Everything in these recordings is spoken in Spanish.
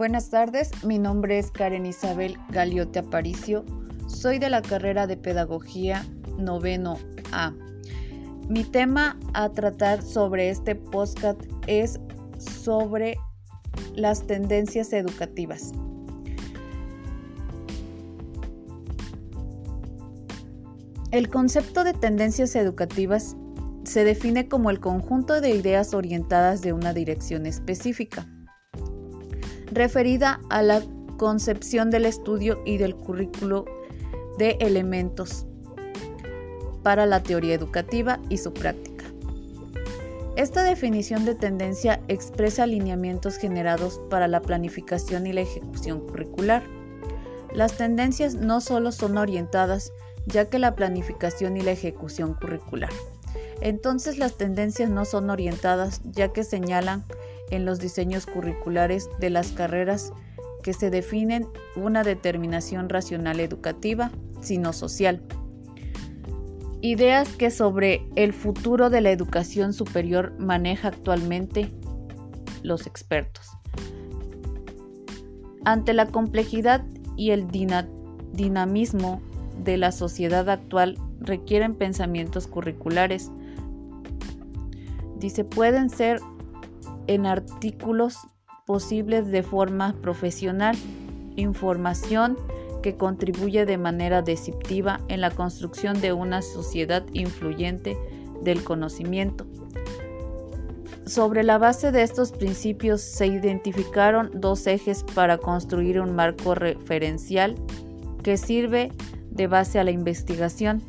Buenas tardes, mi nombre es Karen Isabel Galiote Aparicio, soy de la carrera de Pedagogía noveno A. Mi tema a tratar sobre este podcast es sobre las tendencias educativas. El concepto de tendencias educativas se define como el conjunto de ideas orientadas de una dirección específica referida a la concepción del estudio y del currículo de elementos para la teoría educativa y su práctica. Esta definición de tendencia expresa alineamientos generados para la planificación y la ejecución curricular. Las tendencias no solo son orientadas, ya que la planificación y la ejecución curricular. Entonces las tendencias no son orientadas, ya que señalan en los diseños curriculares de las carreras que se definen una determinación racional educativa, sino social. Ideas que sobre el futuro de la educación superior maneja actualmente los expertos. Ante la complejidad y el dinamismo de la sociedad actual requieren pensamientos curriculares. Dice, pueden ser en artículos posibles de forma profesional, información que contribuye de manera deceptiva en la construcción de una sociedad influyente del conocimiento. Sobre la base de estos principios se identificaron dos ejes para construir un marco referencial que sirve de base a la investigación.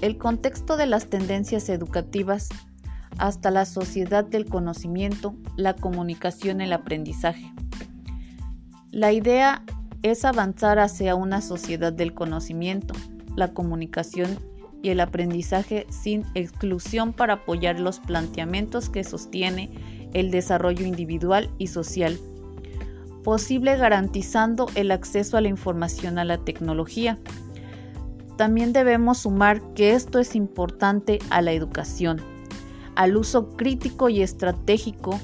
El contexto de las tendencias educativas hasta la sociedad del conocimiento, la comunicación el aprendizaje. La idea es avanzar hacia una sociedad del conocimiento, la comunicación y el aprendizaje sin exclusión para apoyar los planteamientos que sostiene el desarrollo individual y social, posible garantizando el acceso a la información a la tecnología, también debemos sumar que esto es importante a la educación, al uso crítico y estratégico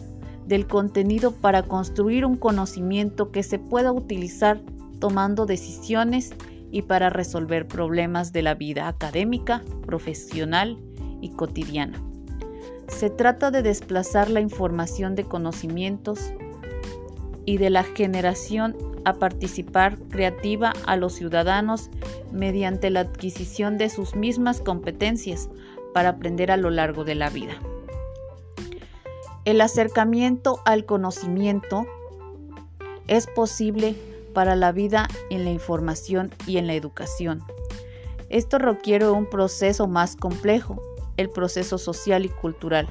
del contenido para construir un conocimiento que se pueda utilizar tomando decisiones y para resolver problemas de la vida académica, profesional y cotidiana. Se trata de desplazar la información de conocimientos y de la generación a participar creativa a los ciudadanos mediante la adquisición de sus mismas competencias para aprender a lo largo de la vida. El acercamiento al conocimiento es posible para la vida en la información y en la educación. Esto requiere un proceso más complejo, el proceso social y cultural.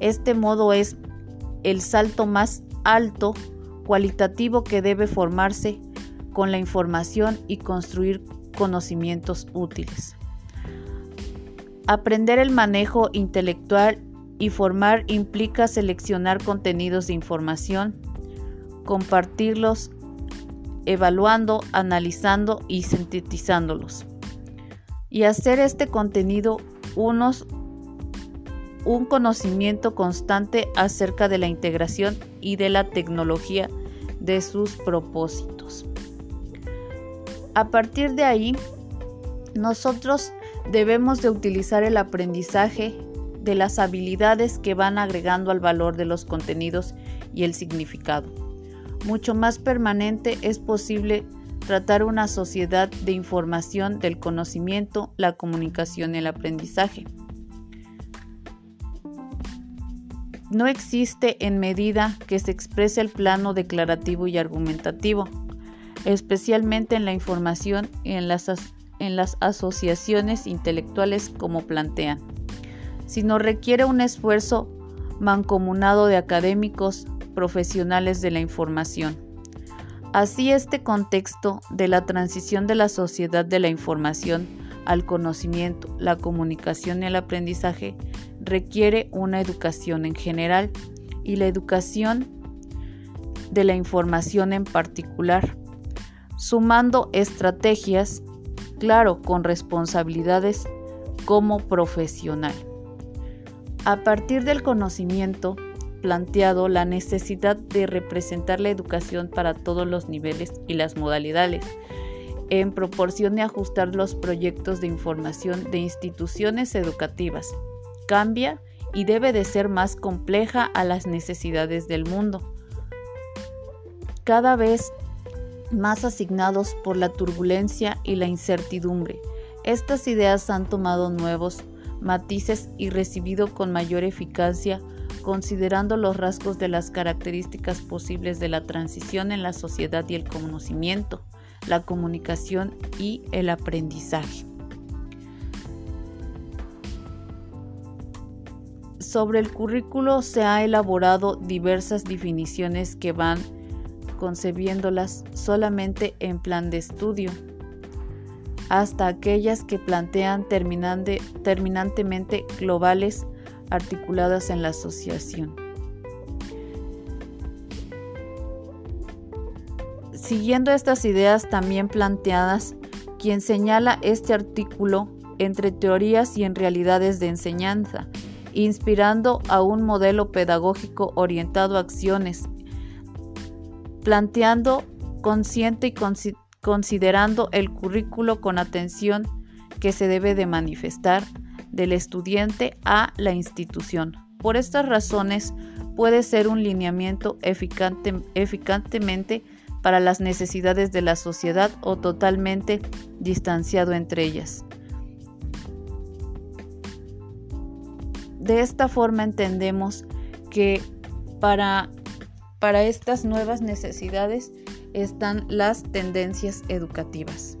Este modo es el salto más alto cualitativo que debe formarse con la información y construir conocimientos útiles. Aprender el manejo intelectual y formar implica seleccionar contenidos de información, compartirlos, evaluando, analizando y sintetizándolos. Y hacer este contenido unos un conocimiento constante acerca de la integración y de la tecnología de sus propósitos. A partir de ahí, nosotros debemos de utilizar el aprendizaje de las habilidades que van agregando al valor de los contenidos y el significado. Mucho más permanente es posible tratar una sociedad de información del conocimiento, la comunicación y el aprendizaje. No existe en medida que se exprese el plano declarativo y argumentativo, especialmente en la información y en las, asociaciones intelectuales como plantean, sino requiere un esfuerzo mancomunado de académicos profesionales de la información. Así este contexto de la transición de la sociedad de la información al conocimiento, la comunicación y el aprendizaje requiere una educación en general y la educación de la información en particular, sumando estrategias, claro, con responsabilidades como profesional. A partir del conocimiento planteado, la necesidad de representar la educación para todos los niveles y las modalidades, en proporción de ajustar los proyectos de información de instituciones educativas, cambia y debe de ser más compleja a las necesidades del mundo. Cada vez más asignados por la turbulencia y la incertidumbre. Estas ideas han tomado nuevos matices y recibido con mayor eficacia considerando los rasgos de las características posibles de la transición en la sociedad y el conocimiento, la comunicación y el aprendizaje. Sobre el currículo se ha elaborado diversas definiciones que van concebiéndolas solamente en plan de estudio, hasta aquellas que plantean terminantemente globales articuladas en la asociación. Siguiendo estas ideas también planteadas, quien señala este artículo entre teorías y en realidades de enseñanza, inspirando a un modelo pedagógico orientado a acciones, planteando consciente y considerando el currículo con atención que se debe de manifestar del estudiante a la institución. Por estas razones, puede ser un lineamiento eficacemente para las necesidades de la sociedad o totalmente distanciado entre ellas. De esta forma entendemos que para, para estas nuevas necesidades están las tendencias educativas.